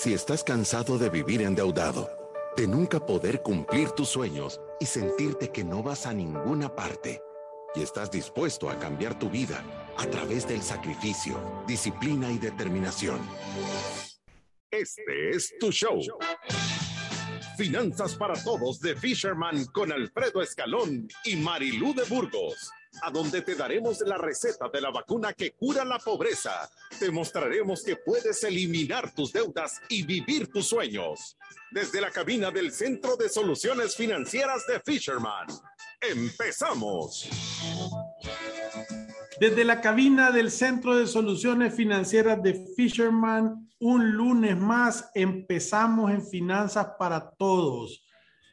Si estás cansado de vivir endeudado, de nunca poder cumplir tus sueños y sentirte que no vas a ninguna parte, y estás dispuesto a cambiar tu vida a través del sacrificio, disciplina y determinación. Este es tu show. Finanzas para Todos de Fisherman con Alfredo Escalón y Marilú de Burgos a donde te daremos la receta de la vacuna que cura la pobreza. Te mostraremos que puedes eliminar tus deudas y vivir tus sueños. Desde la cabina del Centro de Soluciones Financieras de Fisherman. ¡Empezamos! Desde la cabina del Centro de Soluciones Financieras de Fisherman, un lunes más empezamos en Finanzas para Todos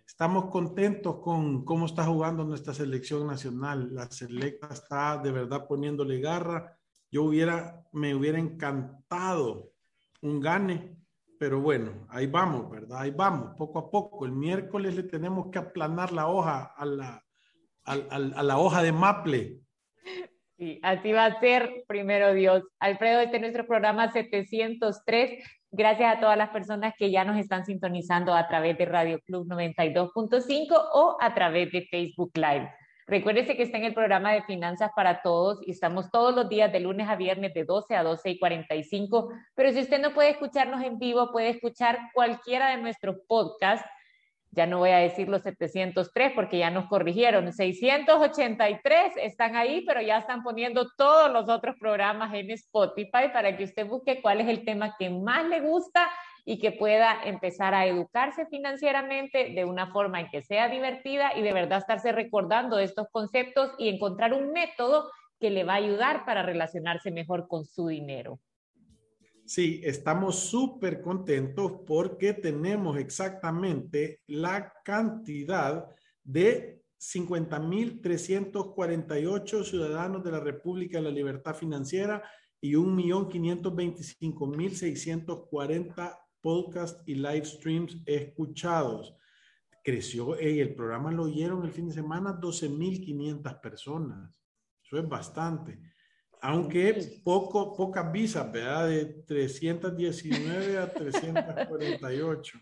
Estamos contentos con cómo está jugando nuestra selección nacional. La selecta está de verdad poniéndole garra. Yo hubiera, me hubiera encantado un gane, pero bueno, ahí vamos, ¿verdad? Ahí vamos, poco a poco. El miércoles le tenemos que aplanar la hoja a la, a, la hoja de Maple. Sí, así va a ser, primero Dios. Alfredo, este es nuestro programa 703 Gracias a todas las personas que ya nos están sintonizando a través de Radio Club 92.5 o a través de Facebook Live. Recuérdese que está en el programa de Finanzas para Todos y estamos todos los días de lunes a viernes de 12 a 12 y 45. Pero si usted no puede escucharnos en vivo, puede escuchar cualquiera de nuestros podcasts ya no voy a decir los 703 porque ya nos corrigieron, 683 están ahí, pero ya están poniendo todos los otros programas en Spotify para que usted busque cuál es el tema que más le gusta y que pueda empezar a educarse financieramente de una forma en que sea divertida y de verdad estarse recordando estos conceptos y encontrar un método que le va a ayudar para relacionarse mejor con su dinero. Sí, estamos súper contentos porque tenemos exactamente la cantidad de 50.348 ciudadanos de la República de la Libertad Financiera y 1.525.640 podcasts y live streams escuchados. Creció, el programa lo oyeron el fin de semana 12.500 personas. Eso es bastante. Aunque poco, pocas visas, ¿verdad? De 319 a 348.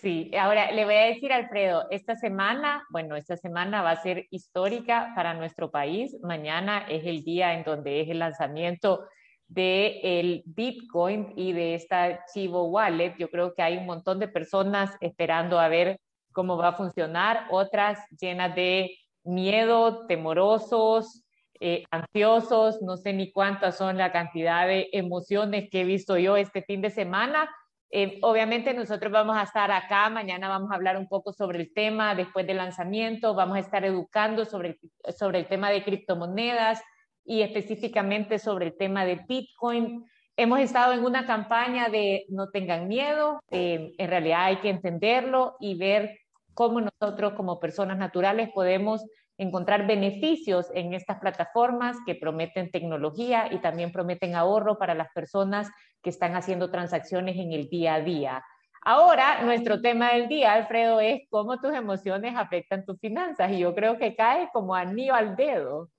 Sí, ahora le voy a decir, Alfredo, esta semana, bueno, esta semana va a ser histórica para nuestro país. Mañana es el día en donde es el lanzamiento del el Bitcoin y de esta Chivo Wallet. Yo creo que hay un montón de personas esperando a ver cómo va a funcionar, otras llenas de miedo, temorosos, eh, ansiosos, no sé ni cuántas son la cantidad de emociones que he visto yo este fin de semana. Eh, obviamente nosotros vamos a estar acá, mañana vamos a hablar un poco sobre el tema después del lanzamiento, vamos a estar educando sobre, sobre el tema de criptomonedas y específicamente sobre el tema de Bitcoin. Hemos estado en una campaña de no tengan miedo, eh, en realidad hay que entenderlo y ver cómo nosotros como personas naturales podemos encontrar beneficios en estas plataformas que prometen tecnología y también prometen ahorro para las personas que están haciendo transacciones en el día a día. Ahora, nuestro tema del día, Alfredo, es cómo tus emociones afectan tus finanzas y yo creo que cae como anillo al dedo.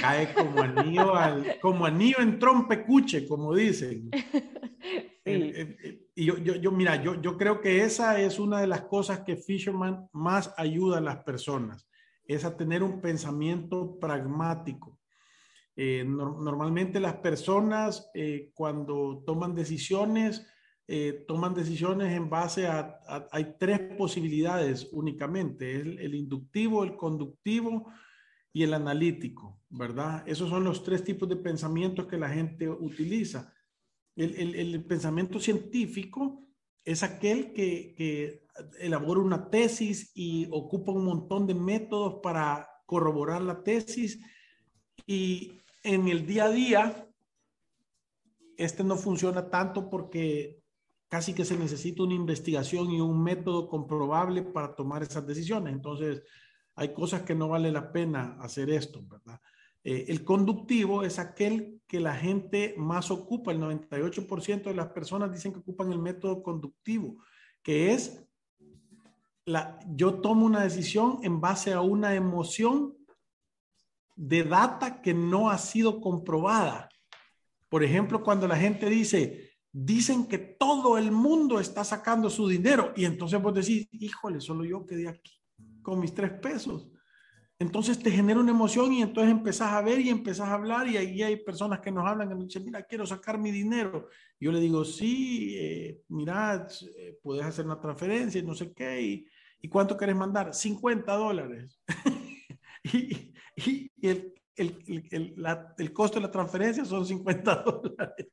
Cae como anillo, al, como anillo en trompecuche, como dicen. Sí. Y yo, yo, yo, mira, yo, yo creo que esa es una de las cosas que Fisherman más ayuda a las personas es a tener un pensamiento pragmático. Eh, normalmente las personas eh, cuando toman decisiones, eh, toman decisiones en base a, hay tres posibilidades únicamente, el, inductivo, el conductivo y el analítico, ¿verdad? Esos son los tres tipos de pensamientos que la gente utiliza. El pensamiento científico es aquel que, que elabora una tesis y ocupa un montón de métodos para corroborar la tesis y en el día a día este no funciona tanto porque casi que se necesita una investigación y un método comprobable para tomar esas decisiones. Entonces, hay cosas que no vale la pena hacer esto, ¿verdad? Eh, el conductivo es aquel que la gente más ocupa, el 98% de las personas dicen que ocupan el método conductivo, que es yo tomo una decisión en base a una emoción de data que no ha sido comprobada. Por ejemplo, cuando la gente dice, dicen que todo el mundo está sacando su dinero y entonces vos decís, híjole, solo yo quedé aquí con mis tres pesos. Entonces te genera una emoción y entonces empezás a ver y empezás a hablar y ahí hay personas que nos hablan que nos dicen, mira, quiero sacar mi dinero. Yo le digo, sí, eh, mira, eh, puedes hacer una transferencia y no sé qué. ¿Y, ¿y cuánto quieres mandar? 50 dólares. y, y, el, el, el, el, costo de la transferencia son 50 dólares.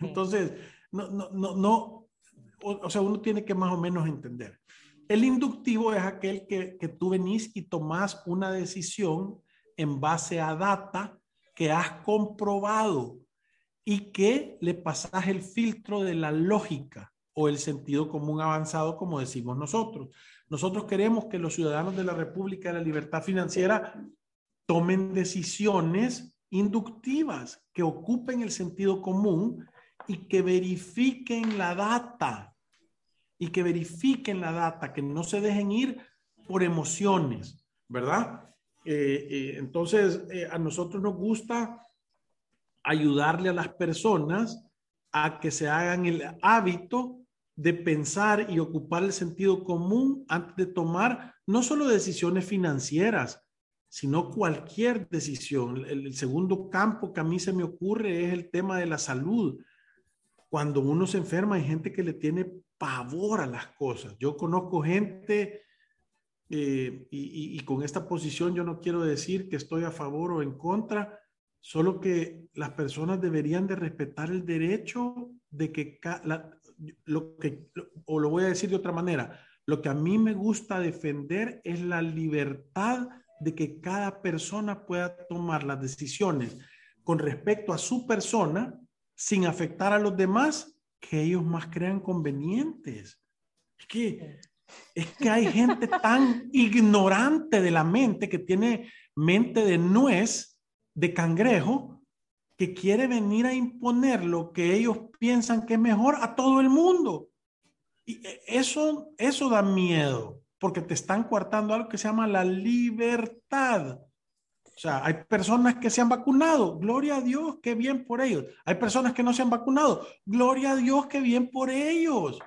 Entonces, no, no, no, no o, sea, uno tiene que más o menos entender. El inductivo es aquel que, tú venís y tomás una decisión en base a data que has comprobado y que le pasas el filtro de la lógica o el sentido común avanzado, como decimos nosotros. Nosotros queremos que los ciudadanos de la República de la Libertad Financiera tomen decisiones inductivas que ocupen el sentido común y que verifiquen la data, y que verifiquen la data, que no se dejen ir por emociones, ¿verdad? Eh, eh, entonces, eh, a nosotros nos gusta ayudarle a las personas a que se hagan el hábito de pensar y ocupar el sentido común antes de tomar no solo decisiones financieras, sino cualquier decisión. El, el, segundo campo que a mí se me ocurre es el tema de la salud cuando uno se enferma hay gente que le tiene pavor a las cosas. Yo conozco gente eh, y, con esta posición yo no quiero decir que estoy a favor o en contra, solo que las personas deberían de respetar el derecho de que lo que, o lo voy a decir de otra manera, lo que a mí me gusta defender es la libertad de que cada persona pueda tomar las decisiones con respecto a su persona sin afectar a los demás que ellos más crean convenientes. Es que, es que hay gente tan ignorante de la mente que tiene mente de nuez, de cangrejo, que quiere venir a imponer lo que ellos piensan que es mejor a todo el mundo. Y e, eso, eso da miedo, porque te están coartando algo que se llama la libertad. O sea, hay personas que se han vacunado, gloria a Dios, qué bien por ellos. Hay personas que no se han vacunado, gloria a Dios, qué bien por ellos.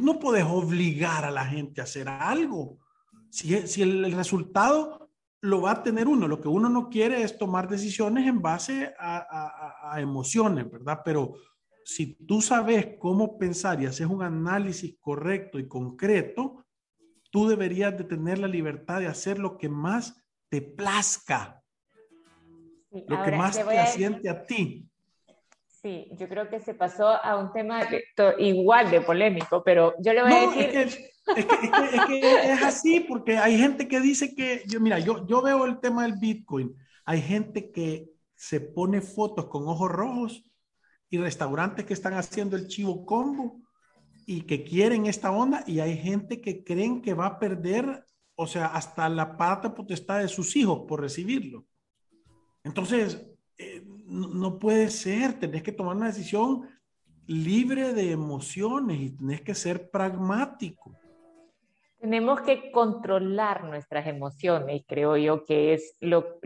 No puedes obligar a la gente a hacer algo. Si, el, resultado lo va a tener uno, lo que uno no quiere es tomar decisiones en base a, a, a emociones, ¿verdad? Pero si tú sabes cómo pensar y haces un análisis correcto y concreto, tú deberías de tener la libertad de hacer lo que más te plazca lo que más te asiente a ti. Sí, yo creo que se pasó a un tema igual de polémico, pero yo le voy a decir... Es que, es, que, es, que, es, así, porque hay gente que dice que, yo, mira, yo, yo veo el tema del Bitcoin, hay gente que se pone fotos con ojos rojos y restaurantes que están haciendo el chivo combo y que quieren esta onda y hay gente que creen que va a perder, o sea, hasta la pata potestad de sus hijos por recibirlo. Entonces, eh, no, puede ser, tenés que tomar una decisión libre de emociones y tenés que ser pragmático. Tenemos que controlar nuestras emociones, creo yo que es lo,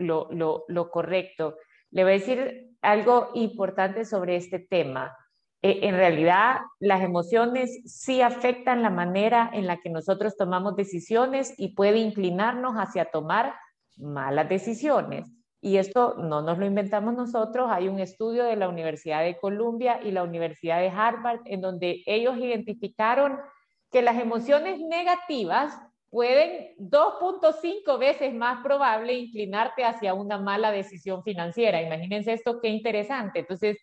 correcto. Le voy a decir algo importante sobre este tema. Eh, en realidad, las emociones sí afectan la manera en la que nosotros tomamos decisiones y puede inclinarnos hacia tomar malas decisiones. Y esto no nos lo inventamos nosotros, hay un estudio de la Universidad de Columbia y la Universidad de Harvard en donde ellos identificaron que las emociones negativas pueden 2.5 veces más probable inclinarte hacia una mala decisión financiera. Imagínense esto, qué interesante. Entonces,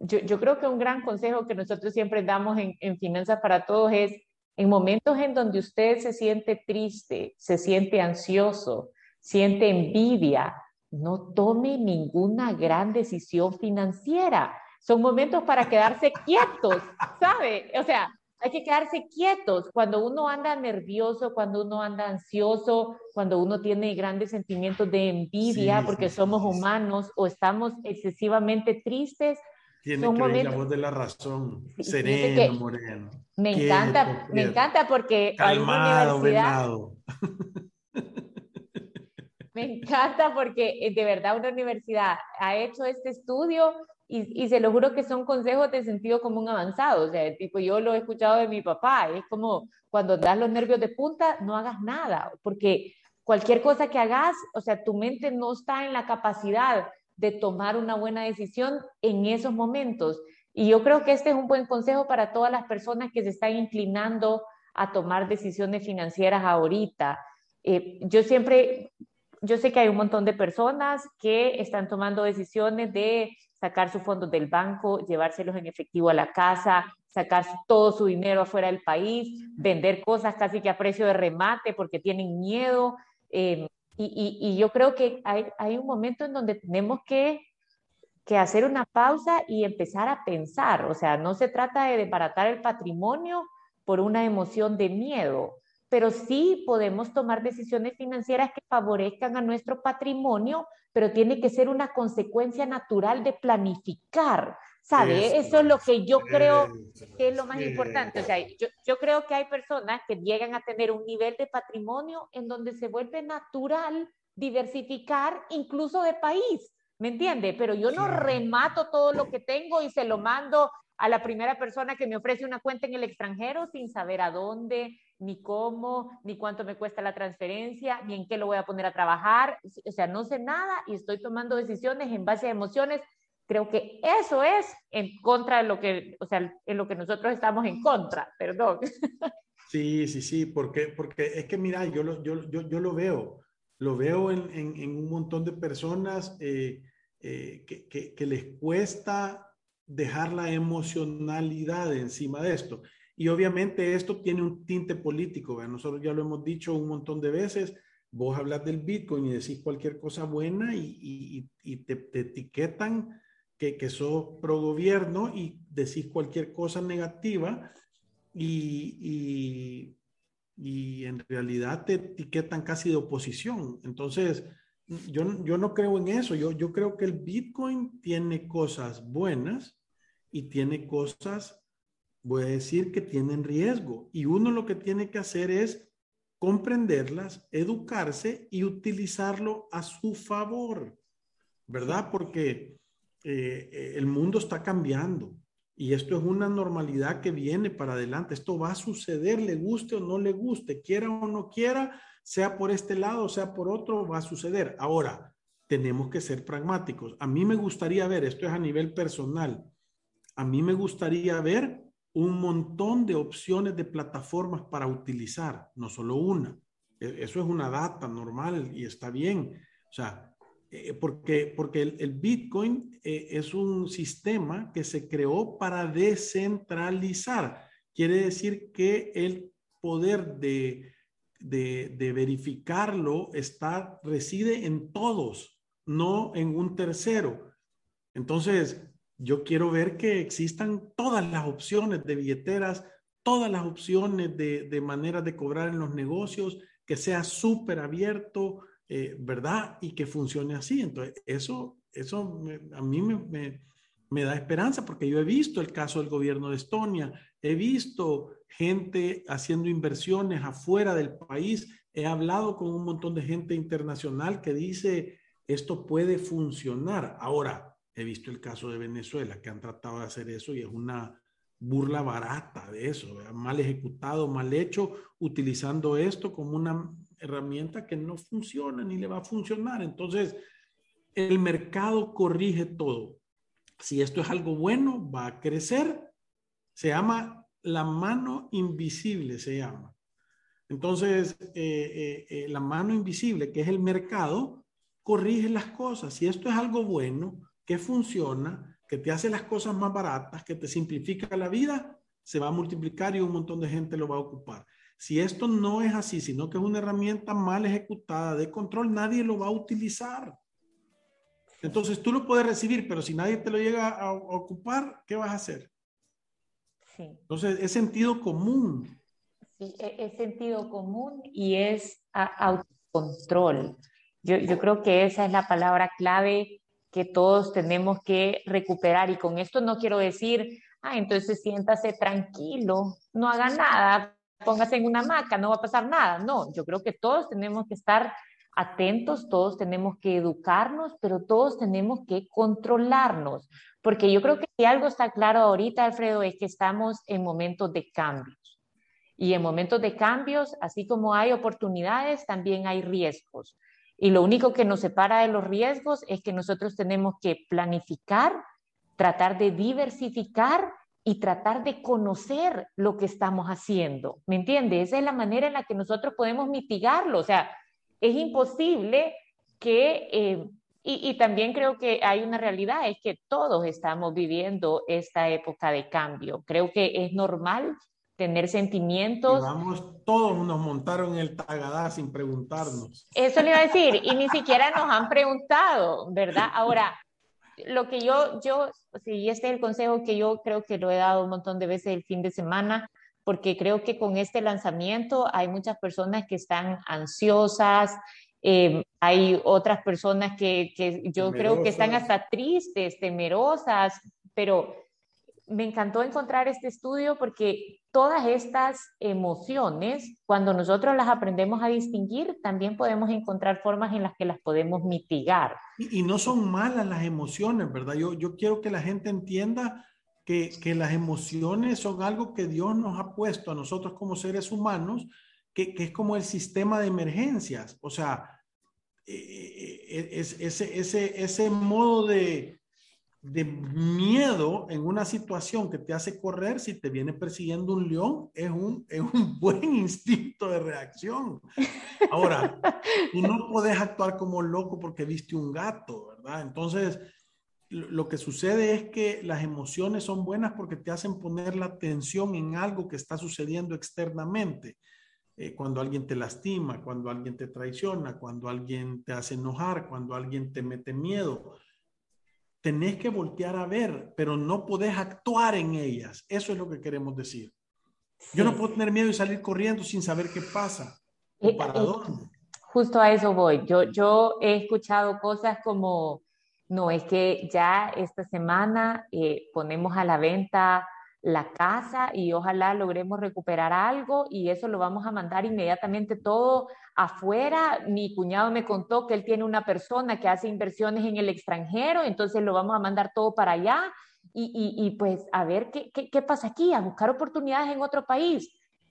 yo, yo creo que un gran consejo que nosotros siempre damos en, en Finanzas para Todos es, en momentos en donde usted se siente triste, se siente ansioso, siente envidia, no tome ninguna gran decisión financiera. Son momentos para quedarse quietos, ¿sabe? O sea, hay que quedarse quietos. Cuando uno anda nervioso, cuando uno anda ansioso, cuando uno tiene grandes sentimientos de envidia porque somos humanos o estamos excesivamente tristes. Tiene que momentos... la voz de la razón, sereno, moreno. Me encanta, me encanta porque Calmado, hay una universidad... Me encanta porque eh, de verdad una universidad ha hecho este estudio y, y, se lo juro que son consejos de sentido común avanzado. O sea, tipo, yo lo he escuchado de mi papá. Es como cuando das los nervios de punta, no hagas nada, porque cualquier cosa que hagas, o sea, tu mente no está en la capacidad de tomar una buena decisión en esos momentos. Y yo creo que este es un buen consejo para todas las personas que se están inclinando a tomar decisiones financieras ahorita. Eh, yo siempre, yo sé que hay un montón de personas que están tomando decisiones de sacar sus fondos del banco, llevárselos en efectivo a la casa, sacar todo su dinero afuera del país, vender cosas casi que a precio de remate porque tienen miedo. Eh, y, yo creo que hay, un momento en donde tenemos que, hacer una pausa y empezar a pensar. O sea, no se trata de desbaratar el patrimonio por una emoción de miedo, pero sí podemos tomar decisiones financieras que favorezcan a nuestro patrimonio, pero tiene que ser una consecuencia natural de planificar. ¿Sabe? Eso, es lo que yo creo que es lo más importante. O sea, yo, yo, creo que hay personas que llegan a tener un nivel de patrimonio en donde se vuelve natural diversificar incluso de país, ¿me entiende? Pero yo no remato todo lo que tengo y se lo mando a la primera persona que me ofrece una cuenta en el extranjero sin saber a dónde, ni cómo, ni cuánto me cuesta la transferencia, ni en qué lo voy a poner a trabajar. O sea, no sé nada y estoy tomando decisiones en base a emociones Creo que eso es en contra de lo que, o sea, en lo que nosotros estamos en contra, perdón. Sí, sí, sí, porque, porque es que mira, yo lo, yo, yo, yo lo veo, lo veo en, en, en un montón de personas eh, eh, que, que, que, les cuesta dejar la emocionalidad encima de esto. Y obviamente esto tiene un tinte político, ¿verdad? nosotros ya lo hemos dicho un montón de veces, vos hablas del Bitcoin y decís cualquier cosa buena y, y, te, te, etiquetan que, que sos pro gobierno y decís cualquier cosa negativa y, y, en realidad te etiquetan casi de oposición. Entonces, yo, yo no creo en eso. Yo, yo creo que el Bitcoin tiene cosas buenas y tiene cosas, voy a decir, que tienen riesgo. Y uno lo que tiene que hacer es comprenderlas, educarse y utilizarlo a su favor, ¿verdad? Porque eh, el mundo está cambiando y esto es una normalidad que viene para adelante. Esto va a suceder, le guste o no le guste, quiera o no quiera, sea por este lado, sea por otro, va a suceder. Ahora, tenemos que ser pragmáticos. A mí me gustaría ver, esto es a nivel personal, a mí me gustaría ver un montón de opciones de plataformas para utilizar, no solo una. E, eso es una data normal y está bien. O sea, eh, porque, porque el, Bitcoin eh, es un sistema que se creó para descentralizar. Quiere decir que el poder de, de, de, verificarlo está, reside en todos, no en un tercero. Entonces, yo quiero ver que existan todas las opciones de billeteras, todas las opciones de, de maneras de cobrar en los negocios, que sea súper abierto, eh, ¿verdad? Y que funcione así. Entonces, eso, eso a mí me, me, da esperanza porque yo he visto el caso del gobierno de Estonia, he visto gente haciendo inversiones afuera del país, he hablado con un montón de gente internacional que dice, esto puede funcionar. Ahora, he visto el caso de Venezuela, que han tratado de hacer eso y es una burla barata de eso, mal ejecutado, mal hecho, utilizando esto como una herramienta que no funciona ni le va a funcionar. Entonces, el mercado corrige todo. Si esto es algo bueno, va a crecer. Se llama la mano invisible, se llama. Entonces, eh, eh, eh, la mano invisible, que es el mercado, corrige las cosas. Si esto es algo bueno, que funciona, que te hace las cosas más baratas, que te simplifica la vida, se va a multiplicar y un montón de gente lo va a ocupar. Si esto no es así, sino que es una herramienta mal ejecutada de control, nadie lo va a utilizar. Entonces tú lo puedes recibir, pero si nadie te lo llega a, ocupar, ¿qué vas a hacer? Sí. Entonces es sentido común. Sí, e, es sentido común y es autocontrol. Yo, yo creo que esa es la palabra clave que todos tenemos que recuperar y con esto no quiero decir, ah, entonces siéntase tranquilo, no haga nada, póngase en una hamaca, no va a pasar nada. No, yo creo que todos tenemos que estar atentos, todos tenemos que educarnos, pero todos tenemos que controlarnos, porque yo creo que si algo está claro ahorita, Alfredo, es que estamos en momentos de cambios. Y en momentos de cambios, así como hay oportunidades, también hay riesgos. Y lo único que nos separa de los riesgos es que nosotros tenemos que planificar, tratar de diversificar y tratar de conocer lo que estamos haciendo. ¿Me entiendes? Esa es la manera en la que nosotros podemos mitigarlo. O sea, es imposible que eh, y, también creo que hay una realidad, es que todos estamos viviendo esta época de cambio. Creo que es normal tener sentimientos. vamos, todos nos montaron el tagadá sin preguntarnos. Eso le iba a decir, y ni siquiera nos han preguntado, ¿verdad? Ahora, lo que yo, yo, sí, este es el consejo que yo creo que lo he dado un montón de veces el fin de semana, porque creo que con este lanzamiento hay muchas personas que están ansiosas, eh, hay otras personas que, yo creo que están hasta tristes, temerosas, pero me encantó encontrar este estudio porque todas estas emociones, cuando nosotros las aprendemos a distinguir, también podemos encontrar formas en las que las podemos mitigar. Y, no son malas las emociones, ¿verdad? Yo, yo quiero que la gente entienda que, que, las emociones son algo que Dios nos ha puesto a nosotros como seres humanos que, es como el sistema de emergencias. O sea, eh, eh, eh, es, ese, ese, ese modo de, de miedo en una situación que te hace correr, si te viene persiguiendo un león, es un, es un buen instinto de reacción. Ahora, tú no puedes actuar como loco porque viste un gato, ¿verdad? Entonces, lo que sucede es que las emociones son buenas porque te hacen poner la atención en algo que está sucediendo externamente. Eh, cuando alguien te lastima, cuando alguien te traiciona, cuando alguien te hace enojar, cuando alguien te mete miedo. Tenés que voltear a ver, pero no podés actuar en ellas. Eso es lo que queremos decir. Yo no puedo tener miedo y salir corriendo sin saber qué pasa. Eh, para eh, dónde. Justo a eso voy. Yo, yo he escuchado cosas como, no, es que ya esta semana ponemos a la venta la casa y ojalá logremos recuperar algo y eso lo vamos a mandar inmediatamente todo afuera. Mi cuñado me contó que él tiene una persona que hace inversiones en el extranjero, entonces lo vamos a mandar todo para allá y, y, pues a ver qué, qué, pasa aquí, a buscar oportunidades en otro país.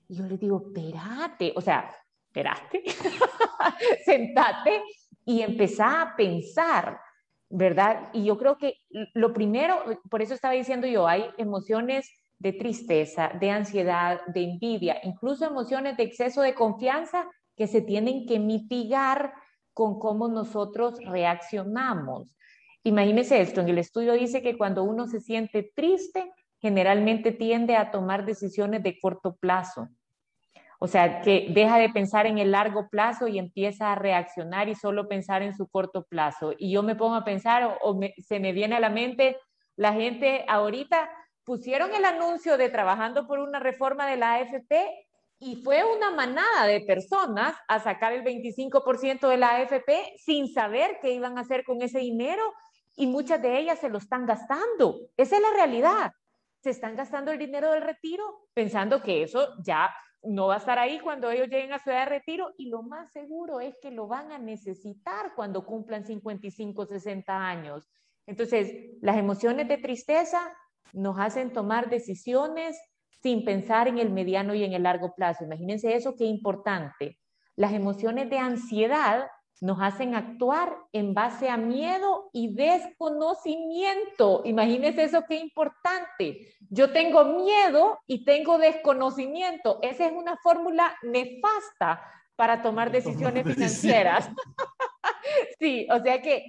Y yo le digo, espérate, o sea, espérate, sentate y empezá a pensar. ¿Verdad? Y yo creo que lo primero, por eso estaba diciendo yo, hay emociones de tristeza, de ansiedad, de envidia, incluso emociones de exceso de confianza que se tienen que mitigar con cómo nosotros reaccionamos. Imagínese esto, en el estudio dice que cuando uno se siente triste, generalmente tiende a tomar decisiones de corto plazo. O sea, que deja de pensar en el largo plazo y empieza a reaccionar y solo pensar en su corto plazo. Y yo me pongo a pensar o, se me viene a la mente la gente ahorita pusieron el anuncio de trabajando por una reforma de la AFP y fue una manada de personas a sacar el 25% de la AFP sin saber qué iban a hacer con ese dinero y muchas de ellas se lo están gastando. Esa es la realidad. Se están gastando el dinero del retiro pensando que eso ya no va a estar ahí cuando ellos lleguen a su edad de retiro y lo más seguro es que lo van a necesitar cuando cumplan 55, 60 años. Entonces, las emociones de tristeza nos hacen tomar decisiones sin pensar en el mediano y en el largo plazo. Imagínense eso, qué importante. Las emociones de ansiedad nos hacen actuar en base a miedo y desconocimiento. Imagínense eso, qué importante. Yo tengo miedo y tengo desconocimiento. Esa es una fórmula nefasta para tomar decisiones financieras. sí, o sea que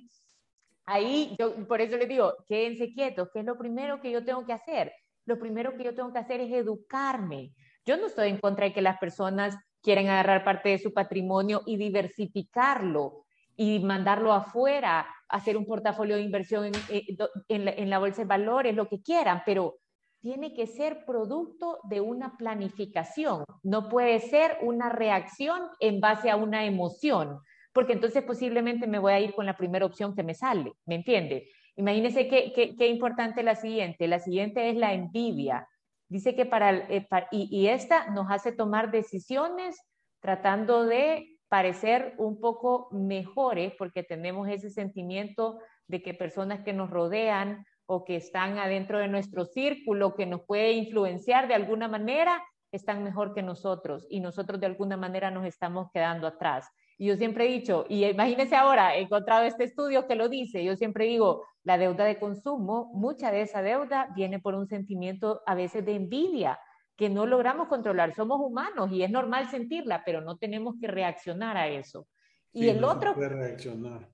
ahí, yo por eso les digo, quédense quietos, ¿qué es lo primero que yo tengo que hacer? Lo primero que yo tengo que hacer es educarme. Yo no estoy en contra de que las personas quieran agarrar parte de su patrimonio y diversificarlo y mandarlo afuera, hacer un portafolio de inversión en, eh, en, la, bolsa de valores, lo que quieran, pero tiene que ser producto de una planificación, no puede ser una reacción en base a una emoción porque entonces posiblemente me voy a ir con la primera opción que me sale, ¿me entiende? Imagínese qué, qué, importante la siguiente. La siguiente es la envidia. Dice que para, eh, y, y esta nos hace tomar decisiones tratando de parecer un poco mejores porque tenemos ese sentimiento de que personas que nos rodean o que están adentro de nuestro círculo, que nos puede influenciar de alguna manera, están mejor que nosotros y nosotros de alguna manera nos estamos quedando atrás. Y yo siempre he dicho, y imagínense ahora, he encontrado este estudio que lo dice, yo siempre digo, la deuda de consumo, mucha de esa deuda viene por un sentimiento a veces de envidia que no logramos controlar. Somos humanos y es normal sentirla, pero no tenemos que reaccionar a eso. Y el otro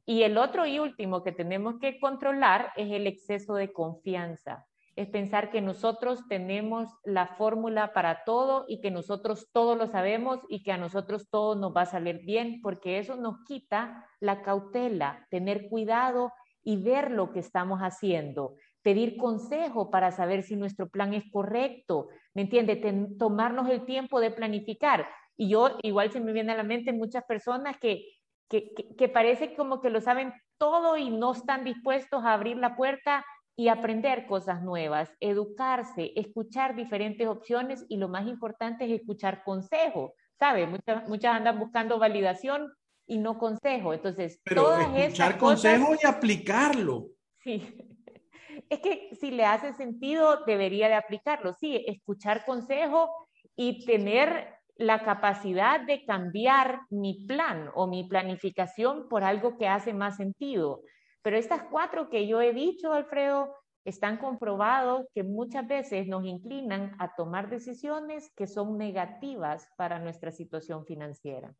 y el otro y último que tenemos que controlar es el exceso de confianza es pensar que nosotros tenemos la fórmula para todo y que nosotros todo lo sabemos y que a nosotros todo nos va a salir bien, porque eso nos quita la cautela, tener cuidado y ver lo que estamos haciendo, pedir consejo para saber si nuestro plan es correcto, ¿me entiende? tomarnos el tiempo de planificar. Y yo igual se me viene a la mente muchas personas que, que, que parece como que lo saben todo y no están dispuestos a abrir la puerta y aprender cosas nuevas, educarse, escuchar diferentes opciones y lo más importante es escuchar consejo, ¿sabe? Muchas, muchas andan buscando validación y no consejo. Entonces, Pero escuchar consejo y aplicarlo. Sí. Es que si le hace sentido, debería de aplicarlo. Sí, escuchar consejo y tener la capacidad de cambiar mi plan o mi planificación por algo que hace más sentido. Pero estas cuatro que yo he dicho, Alfredo, están comprobados que muchas veces nos inclinan a tomar decisiones que son negativas para nuestra situación financiera.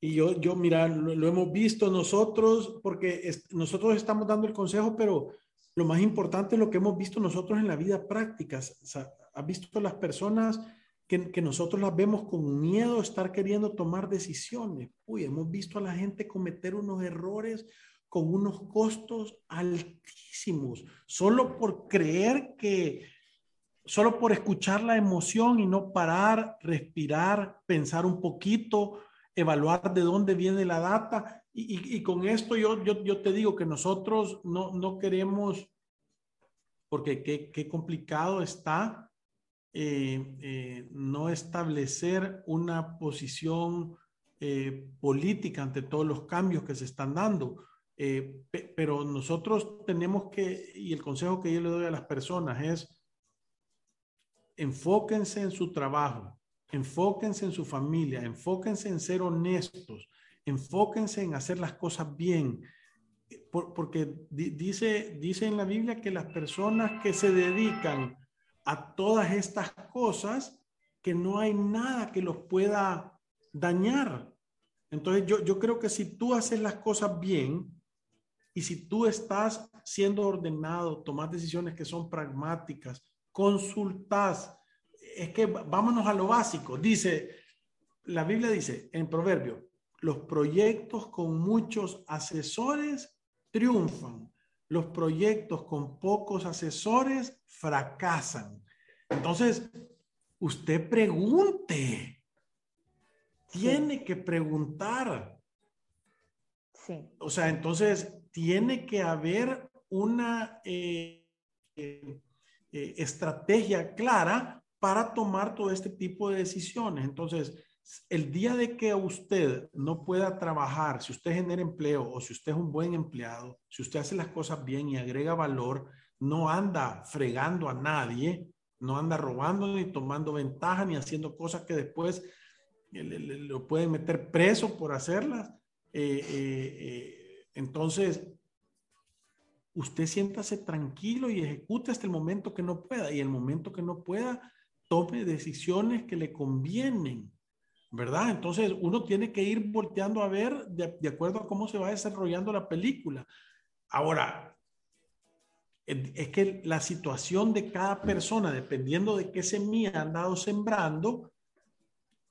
Y yo, yo mira, lo, hemos visto nosotros, porque nosotros estamos dando el consejo, pero lo más importante es lo que hemos visto nosotros en la vida práctica. O sea, has visto las personas que, que, nosotros las vemos con miedo a estar queriendo tomar decisiones. Uy, hemos visto a la gente cometer unos errores con unos costos altísimos, solo por creer que, solo por escuchar la emoción y no parar, respirar, pensar un poquito, evaluar de dónde viene la data. Y, con esto yo, yo, yo, te digo que nosotros no, no queremos, porque qué, qué complicado está eh, eh, no establecer una posición eh, política ante todos los cambios que se están dando eh, pero nosotros tenemos que, y el consejo que yo le doy a las personas es, enfóquense en su trabajo, enfóquense en su familia, enfóquense en ser honestos, enfóquense en hacer las cosas bien. porque dice, dice en la Biblia que las personas que se dedican a todas estas cosas, que no hay nada que los pueda dañar. Entonces yo, yo creo que si tú haces las cosas bien, y si tú estás siendo ordenado, tomas decisiones que son pragmáticas, consultas, es que vámonos a lo básico. Dice, la Biblia dice en Proverbio, los proyectos con muchos asesores triunfan. Los proyectos con pocos asesores fracasan. Entonces, usted pregunte. Tiene que preguntar. Sí. O sea, entonces tiene que haber una eh, eh, eh, estrategia clara para tomar todo este tipo de decisiones. Entonces, el día de que usted no pueda trabajar, si usted genera empleo o si usted es un buen empleado, si usted hace las cosas bien y agrega valor, no anda fregando a nadie, no anda robando ni tomando ventaja ni haciendo cosas que después lo pueden meter preso por hacerlas. Entonces, usted siéntase tranquilo y ejecute hasta el momento que no pueda. Y el momento que no pueda, tome decisiones que le convienen, ¿verdad? Entonces, uno tiene que ir volteando a ver de, acuerdo a cómo se va desarrollando la película. Ahora, es que la situación de cada persona, dependiendo de qué semilla han dado sembrando,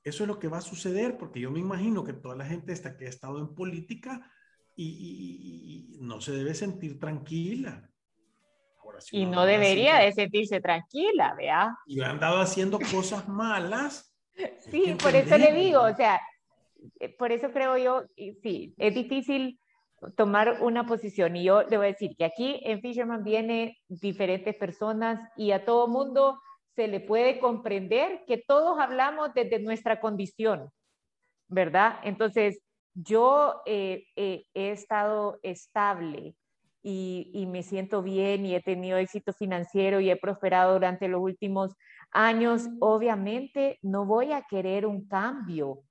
eso es lo que va a suceder, porque yo me imagino que toda la gente esta que ha estado en política y, no se debe sentir tranquila. y no debería de sentirse tranquila, vea. Y han andado haciendo cosas malas. Sí, por eso le digo, o sea, eh, por eso creo yo, sí, es difícil tomar una posición. Y yo le voy a decir que aquí en Fisherman viene diferentes personas y a todo mundo se le puede comprender que todos hablamos desde nuestra condición, ¿verdad? Entonces, yo eh, eh, he estado estable y, y, me siento bien y he tenido éxito financiero y he prosperado durante los últimos años, obviamente no voy a querer un cambio.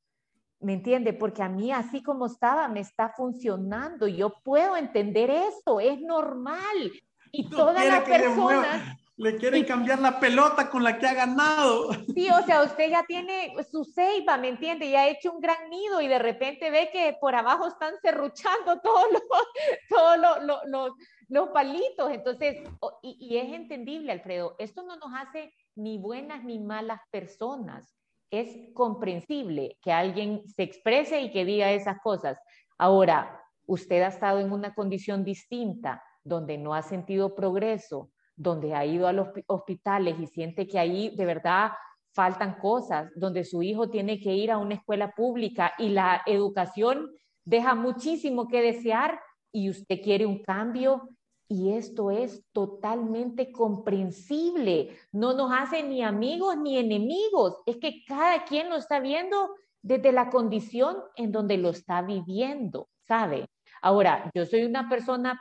¿Me entiende? Porque a mí así como estaba me está funcionando. Yo puedo entender eso, es normal. Y todas las personas le quieren cambiar la pelota con la que ha ganado. Sí, o sea, usted ya tiene su ceiba, ¿me entiende? Y ha hecho un gran nido y de repente ve que por abajo están cerruchando todos los, todos los, los, palitos. Entonces, y, y es entendible, Alfredo, esto no nos hace ni buenas ni malas personas. Es comprensible que alguien se exprese y que diga esas cosas. Ahora, usted ha estado en una condición distinta, donde no ha sentido progreso, donde ha ido a los hospitales y siente que ahí de verdad faltan cosas, donde su hijo tiene que ir a una escuela pública y la educación deja muchísimo que desear y usted quiere un cambio y esto es totalmente comprensible. No nos hace ni amigos ni enemigos, es que cada quien lo está viendo desde la condición en donde lo está viviendo, ¿sabe? Ahora, yo soy una persona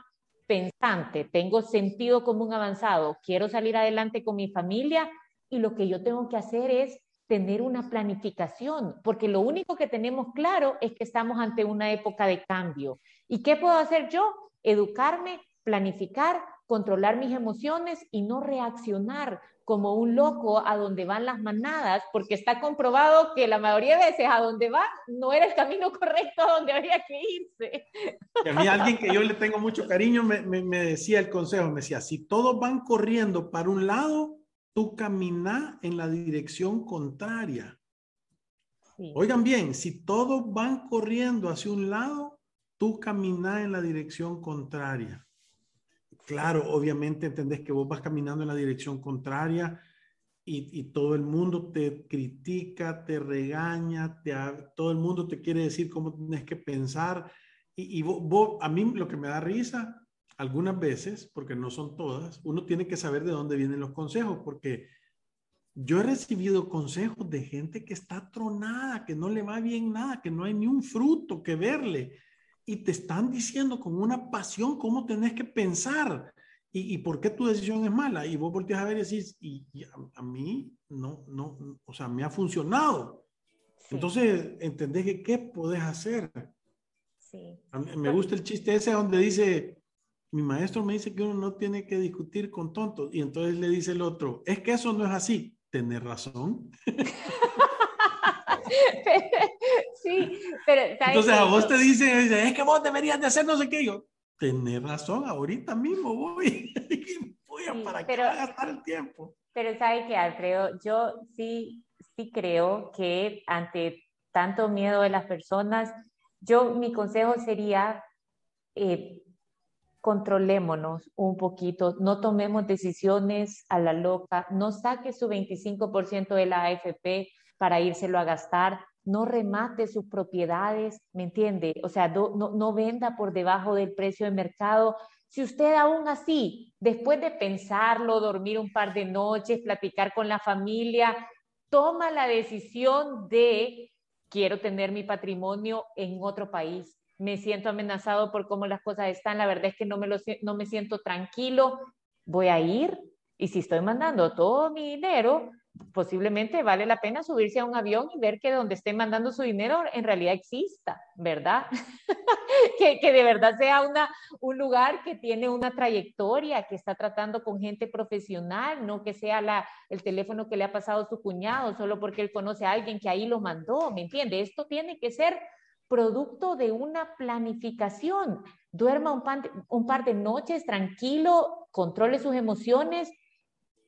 pensante, tengo sentido común avanzado, quiero salir adelante con mi familia y lo que yo tengo que hacer es tener una planificación, porque lo único que tenemos claro es que estamos ante una época de cambio. ¿Y qué puedo hacer yo? Educarme, planificar, controlar mis emociones y no reaccionar como un loco a donde van las manadas, porque está comprobado que la mayoría de veces a donde va no era el camino correcto a donde había que irse. Y a mí alguien que yo le tengo mucho cariño me, me, decía el consejo, me decía, si todos van corriendo para un lado, tú camina en la dirección contraria. Oigan bien, si todos van corriendo hacia un lado, tú camina en la dirección contraria claro, obviamente entendés que vos vas caminando en la dirección contraria y, todo el mundo te critica, te regaña, te, todo el mundo te quiere decir cómo tienes que pensar. Y, a mí lo que me da risa, algunas veces, porque no son todas, uno tiene que saber de dónde vienen los consejos, porque yo he recibido consejos de gente que está tronada, que no le va bien nada, que no hay ni un fruto que verle y te están diciendo con una pasión cómo tenés que pensar y, y por qué tu decisión es mala. Y vos volteas a ver y decís, y, a, mí no, no, o sea, me ha funcionado. Entonces, entendés que qué podés hacer. Sí. me gusta el chiste ese donde dice, mi maestro me dice que uno no tiene que discutir con tontos. Y entonces le dice el otro, es que eso no es así. Tenés razón. sí, pero... Entonces a vos te dicen, es que vos deberías de hacer no sé qué. Yo, tenés razón, ahorita mismo voy. voy a para pero, gastar el tiempo. Pero sabe que, Alfredo, yo sí, sí creo que ante tanto miedo de las personas, yo mi consejo sería... Eh, controlémonos un poquito, no tomemos decisiones a la loca, no saque su 25% de la AFP para írselo a gastar, no remate sus propiedades, ¿me entiende? O sea, no, no, venda por debajo del precio de mercado. Si usted aún así, después de pensarlo, dormir un par de noches, platicar con la familia, toma la decisión de quiero tener mi patrimonio en otro país, me siento amenazado por cómo las cosas están, la verdad es que no me, lo, no me siento tranquilo, voy a ir y si estoy mandando todo mi dinero, posiblemente vale la pena subirse a un avión y ver que donde esté mandando su dinero en realidad exista, ¿verdad? que, de verdad sea una, un lugar que tiene una trayectoria, que está tratando con gente profesional, no que sea la, el teléfono que le ha pasado su cuñado solo porque él conoce a alguien que ahí lo mandó, ¿me entiende? Esto tiene que ser producto de una planificación. Duerma un, un par de noches tranquilo, controle sus emociones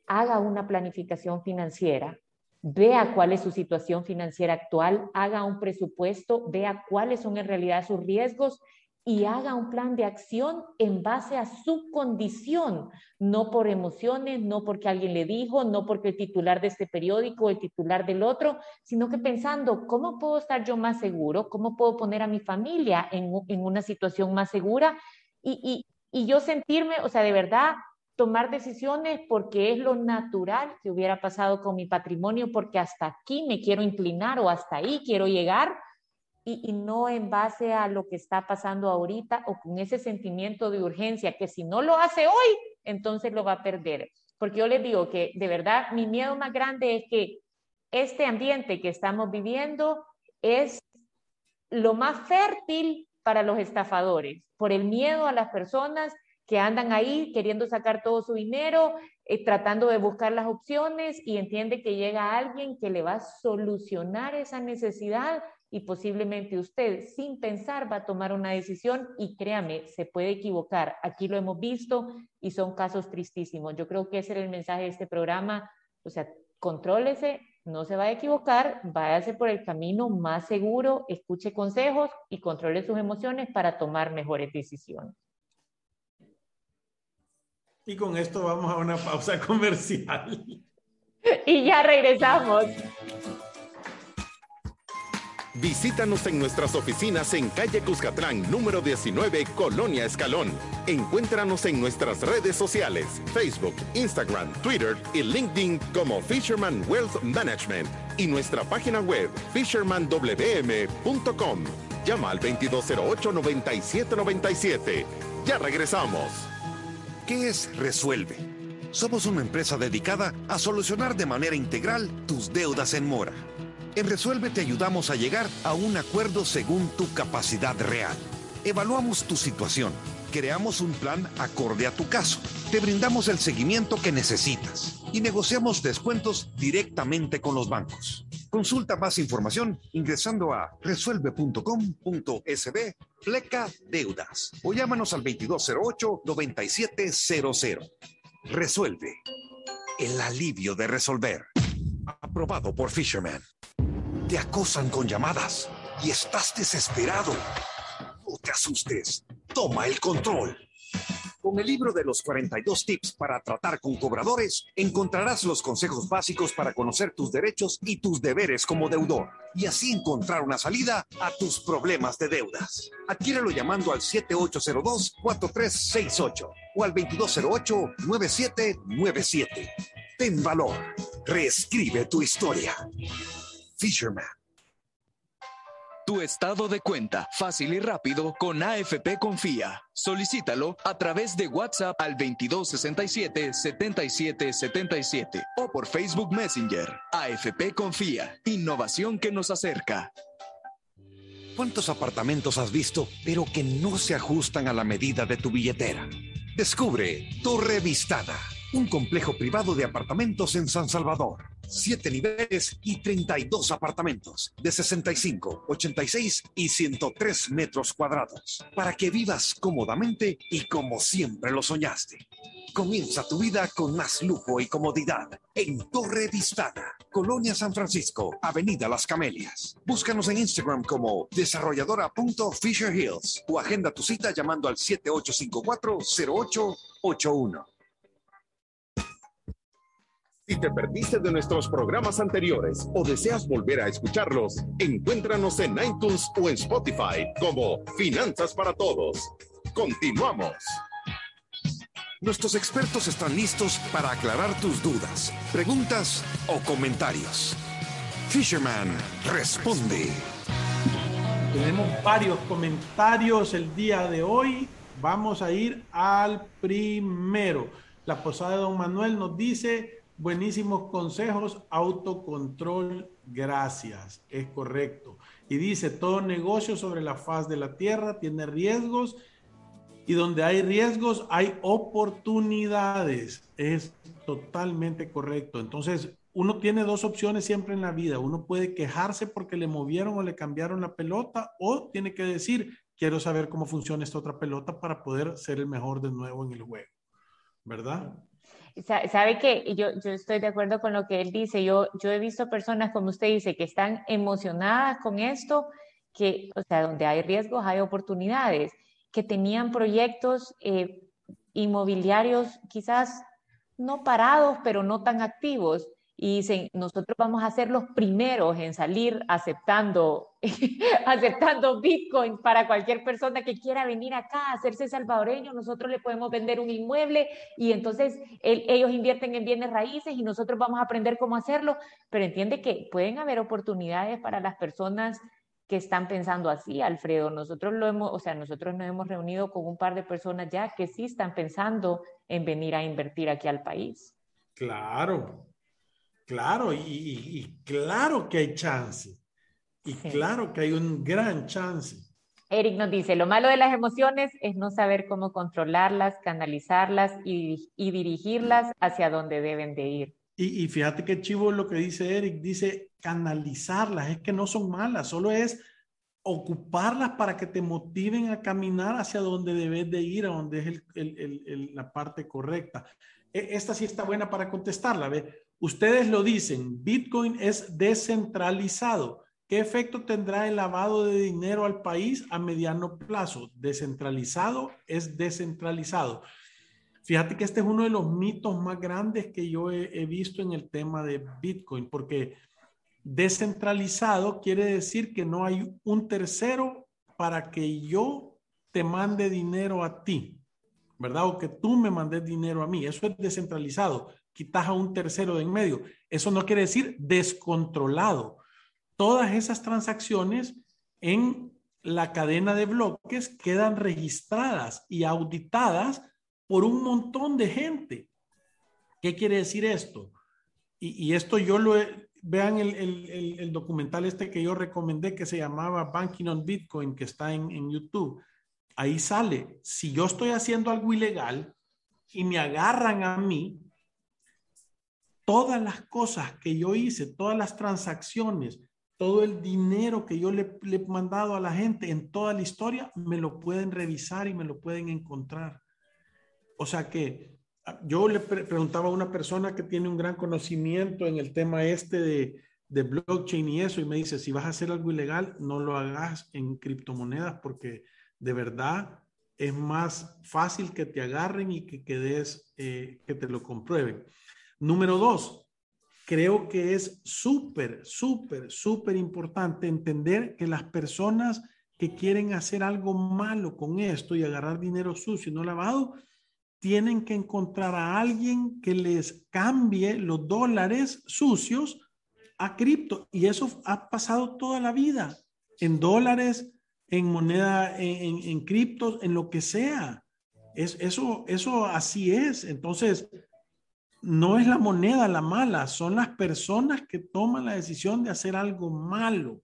haga una planificación financiera, vea cuál es su situación financiera actual, haga un presupuesto, vea cuáles son en realidad sus riesgos y haga un plan de acción en base a su condición, no por emociones, no porque alguien le dijo, no porque el titular de este periódico, el titular del otro, sino que pensando, ¿cómo puedo estar yo más seguro? ¿Cómo puedo poner a mi familia en, una situación más segura? Y, y, yo sentirme, o sea, de verdad, tomar decisiones porque es lo natural que hubiera pasado con mi patrimonio, porque hasta aquí me quiero inclinar o hasta ahí quiero llegar, y, no en base a lo que está pasando ahorita o con ese sentimiento de urgencia que si no lo hace hoy, entonces lo va a perder. Porque yo les digo que de verdad mi miedo más grande es que este ambiente que estamos viviendo es lo más fértil para los estafadores, por el miedo a las personas que andan ahí queriendo sacar todo su dinero, eh, tratando de buscar las opciones y entiende que llega alguien que le va a solucionar esa necesidad y posiblemente usted sin pensar va a tomar una decisión y créame, se puede equivocar. Aquí lo hemos visto y son casos tristísimos. Yo creo que ese era el mensaje de este programa. O sea, contrólese, no se va a equivocar, váyase por el camino más seguro, escuche consejos y controle sus emociones para tomar mejores decisiones. Y con esto vamos a una pausa comercial. Y ya regresamos. Visítanos en nuestras oficinas en calle Cuscatlán, número 19, Colonia Escalón. Encuéntranos en nuestras redes sociales, Facebook, Instagram, Twitter y LinkedIn como Fisherman Wealth Management y nuestra página web fishermanwm.com. Llama al 2208-9797. Ya regresamos. ¿Qué es Resuelve? Somos una empresa dedicada a solucionar de manera integral tus deudas en mora en Resuelve te ayudamos a llegar a un acuerdo según tu capacidad real. Evaluamos tu situación, creamos un plan acorde a tu caso, te brindamos el seguimiento que necesitas y negociamos descuentos directamente con los bancos. Consulta más información ingresando a resuelve.com.sb pleca deudas o llámanos al 2208-9700. Resuelve. El alivio de resolver. Aprobado por Fisherman. Te acosan con llamadas y estás desesperado. No te asustes. Toma el control. Con el libro de los 42 tips para tratar con cobradores, encontrarás los consejos básicos para conocer tus derechos y tus deberes como deudor y así encontrar una salida a tus problemas de deudas. Adquiérelo llamando al 7802-4368 o al 2208-9797. Ten valor. Reescribe tu historia. Fisherman. Tu estado de cuenta, fácil y rápido, con AFP Confía. Solicítalo a través de WhatsApp al 2267-7777 o por Facebook Messenger. AFP Confía, innovación que nos acerca. ¿Cuántos apartamentos has visto, pero que no se ajustan a la medida de tu billetera? Descubre Torre Vistada un complejo privado de apartamentos en San Salvador. Siete niveles y 32 apartamentos de 65, 86 y 103 metros cuadrados para que vivas cómodamente y como siempre lo soñaste. Comienza tu vida con más lujo y comodidad en Torre Vistana, Colonia San Francisco, Avenida Las Camelias. Búscanos en Instagram como desarrolladora.fisherhills o agenda tu cita llamando al 7854-0881. Si te perdiste de nuestros programas anteriores o deseas volver a escucharlos, encuéntranos en iTunes o en Spotify como Finanzas para Todos. Continuamos. Nuestros expertos están listos para aclarar tus dudas, preguntas o comentarios. Fisherman responde. Tenemos varios comentarios el día de hoy. Vamos a ir al primero. La posada de Don Manuel nos dice, Buenísimos consejos, autocontrol, gracias, es correcto. Y dice, todo negocio sobre la faz de la tierra tiene riesgos y donde hay riesgos hay oportunidades. Es totalmente correcto. Entonces, uno tiene dos opciones siempre en la vida. Uno puede quejarse porque le movieron o le cambiaron la pelota o tiene que decir, quiero saber cómo funciona esta otra pelota para poder ser el mejor de nuevo en el juego. ¿Verdad? Sabe que yo, yo estoy de acuerdo con lo que él dice. Yo, yo he visto personas, como usted dice, que están emocionadas con esto, que, o sea, donde hay riesgos hay oportunidades, que tenían proyectos eh, inmobiliarios quizás no parados, pero no tan activos, y dicen, nosotros vamos a ser los primeros en salir aceptando, aceptando Bitcoin para cualquier persona que quiera venir acá a hacerse salvadoreño, nosotros le podemos vender un inmueble y entonces ellos invierten en bienes raíces y nosotros vamos a aprender cómo hacerlo, pero entiende que pueden haber oportunidades para las personas que están pensando así, Alfredo. Nosotros lo hemos, o sea, nosotros nos hemos reunido con un par de personas ya que sí están pensando en venir a invertir aquí al país. Claro, claro, y, claro que hay chance. Y claro que hay un gran chance. Eric nos dice, lo malo de las emociones es no saber cómo controlarlas, canalizarlas y, dirigirlas hacia donde deben de ir. Y, y, fíjate qué chivo lo que dice Eric, dice canalizarlas, es que no son malas, solo es ocuparlas para que te motiven a caminar hacia donde debes de ir, a donde es el, la parte correcta. E, esta sí está buena para contestarla. ¿ve? Ustedes lo dicen, Bitcoin es descentralizado. ¿Qué efecto tendrá el lavado de dinero al país a mediano plazo? Descentralizado es descentralizado. Fíjate que este es uno de los mitos más grandes que yo he visto en el tema de Bitcoin, porque Descentralizado quiere decir que no hay un tercero para que yo te mande dinero a ti, ¿verdad? O que tú me mandes dinero a mí. Eso es descentralizado. Quitas a un tercero de en medio. Eso no quiere decir descontrolado. Todas esas transacciones en la cadena de bloques quedan registradas y auditadas por un montón de gente. ¿Qué quiere decir esto? Y, esto yo lo he, vean el, documental este que yo recomendé que se llamaba Banking on Bitcoin, que está en YouTube. Ahí sale, si yo estoy haciendo algo ilegal y me agarran a mí, todas las cosas que yo hice, todas las transacciones, todo el dinero que yo le, he mandado a la gente en toda la historia, me lo pueden revisar y me lo pueden encontrar. O sea que yo le preguntaba a una persona que tiene un gran conocimiento en el tema este de, de, blockchain y eso, y me dice, si vas a hacer algo ilegal, no lo hagas en criptomonedas porque de verdad es más fácil que te agarren y que quedes, eh, que te lo comprueben. Número dos, creo que es súper, súper, súper importante entender que las personas que quieren hacer algo malo con esto y agarrar dinero sucio y no lavado, tienen que encontrar a alguien que les cambie los dólares sucios a cripto. Y eso ha pasado toda la vida, en dólares, en moneda, en, en, criptos, en lo que sea. Es, eso, eso así es. Entonces, no es la moneda la mala, son las personas que toman la decisión de hacer algo malo.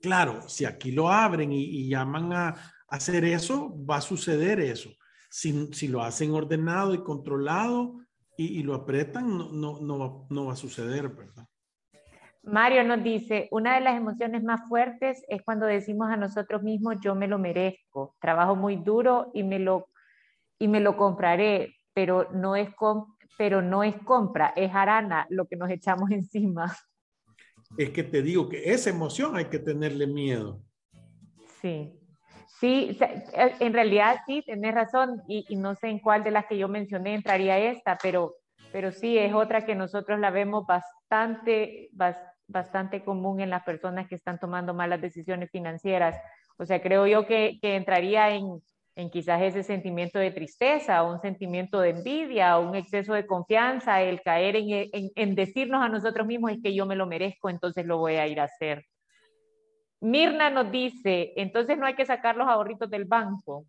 Claro, si aquí lo abren y, llaman a hacer eso, va a suceder eso si, lo hacen ordenado y controlado y, lo apretan, no, no, no, no va a suceder, ¿verdad? Mario nos dice, una de las emociones más fuertes es cuando decimos a nosotros mismos, yo me lo merezco, trabajo muy duro y me lo, y me lo compraré, pero no, es pero no es compra, es arana lo que nos echamos encima. Es que te digo que esa emoción hay que tenerle miedo. Sí. Sí, en realidad sí, tenés razón y, no sé en cuál de las que yo mencioné entraría esta, pero, pero sí es otra que nosotros la vemos bastante, bastante común en las personas que están tomando malas decisiones financieras. O sea, creo yo que, que entraría en, en, quizás ese sentimiento de tristeza, un sentimiento de envidia, un exceso de confianza, el caer en, en, en decirnos a nosotros mismos es que yo me lo merezco, entonces lo voy a ir a hacer. Mirna nos dice, entonces no hay que sacar los ahorritos del banco.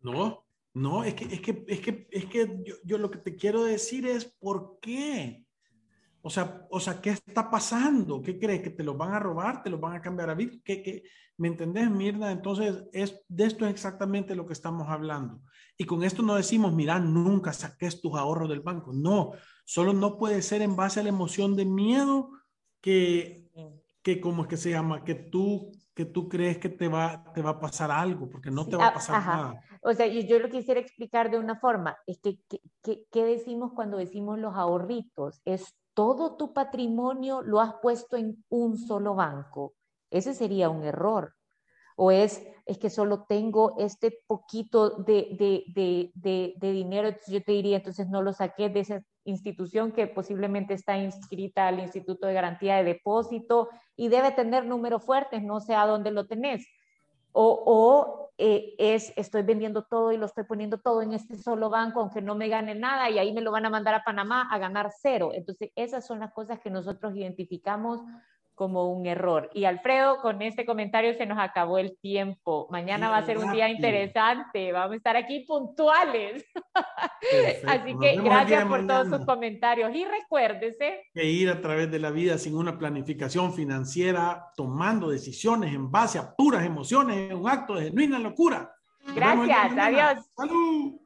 No, no, es que, es que, es que, es que yo, lo que te quiero decir es por qué. O sea, o sea, ¿qué está pasando? ¿Qué crees? ¿Que te los van a robar? ¿Te los van a cambiar a Bitcoin? ¿Qué, qué? me entendés, Mirna? Entonces, es, de esto es exactamente lo que estamos hablando. Y con esto no decimos, mira, nunca saques tus ahorros del banco. No, solo no puede ser en base a la emoción de miedo que que como es que se llama, que tú, que tú crees que te va, te va a pasar algo, porque no te va a pasar nada. O sea, yo, yo lo quisiera explicar de una forma, es que, ¿qué decimos cuando decimos los ahorritos? Es todo tu patrimonio lo has puesto en un solo banco. Ese sería un error. O es, es que solo tengo este poquito de, de, de, dinero, entonces yo te diría, entonces no lo saqué de esa institución que posiblemente está inscrita al Instituto de Garantía de Depósito y debe tener números fuertes, no sé a dónde lo tenés. O, o eh, es, estoy vendiendo todo y lo estoy poniendo todo en este solo banco, aunque no me gane nada, y ahí me lo van a mandar a Panamá a ganar cero. Entonces, esas son las cosas que nosotros identificamos como un error. Y Alfredo, con este comentario se nos acabó el tiempo. Mañana va a ser un día interesante. Vamos a estar aquí puntuales. Así que gracias por todos sus comentarios. Y recuérdese que ir a través de la vida sin una planificación financiera, tomando decisiones en base a puras emociones, es un acto de genuina locura. Gracias. Adiós. Salud.